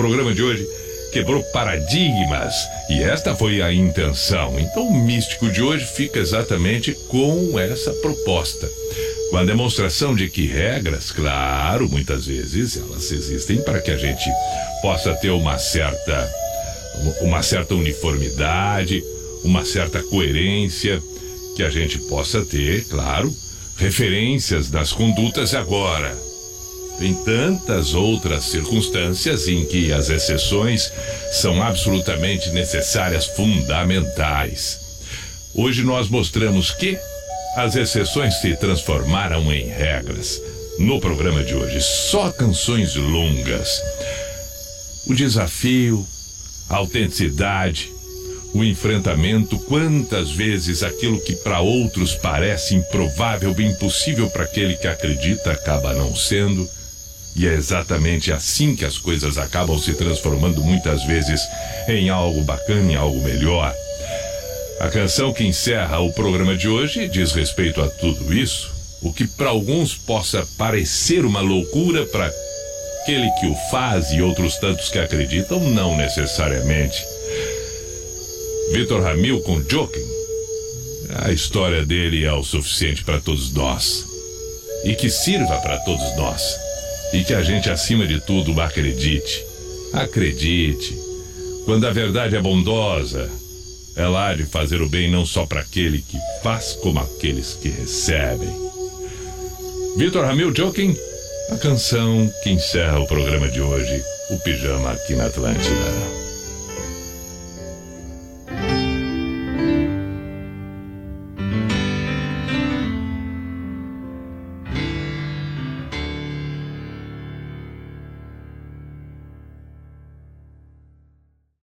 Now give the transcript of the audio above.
programa de hoje quebrou paradigmas e esta foi a intenção. Então o místico de hoje fica exatamente com essa proposta. Com a demonstração de que regras, claro, muitas vezes elas existem para que a gente possa ter uma certa uma certa uniformidade, uma certa coerência, que a gente possa ter, claro, referências das condutas agora. Tem tantas outras circunstâncias em que as exceções são absolutamente necessárias, fundamentais. Hoje nós mostramos que as exceções se transformaram em regras. No programa de hoje, só canções longas. O desafio, a autenticidade, o enfrentamento, quantas vezes aquilo que para outros parece improvável, impossível para aquele que acredita acaba não sendo. E é exatamente assim que as coisas acabam se transformando muitas vezes em algo bacana, em algo melhor. A canção que encerra o programa de hoje diz respeito a tudo isso, o que para alguns possa parecer uma loucura, para aquele que o faz e outros tantos que acreditam, não necessariamente. Vitor Ramil com Joking. A história dele é o suficiente para todos nós. E que sirva para todos nós. E que a gente, acima de tudo, acredite. Acredite. Quando a verdade é bondosa, ela há de fazer o bem não só para aquele que faz, como aqueles que recebem. Vitor Ramil Joking, a canção que encerra o programa de hoje, o Pijama aqui na Atlântida.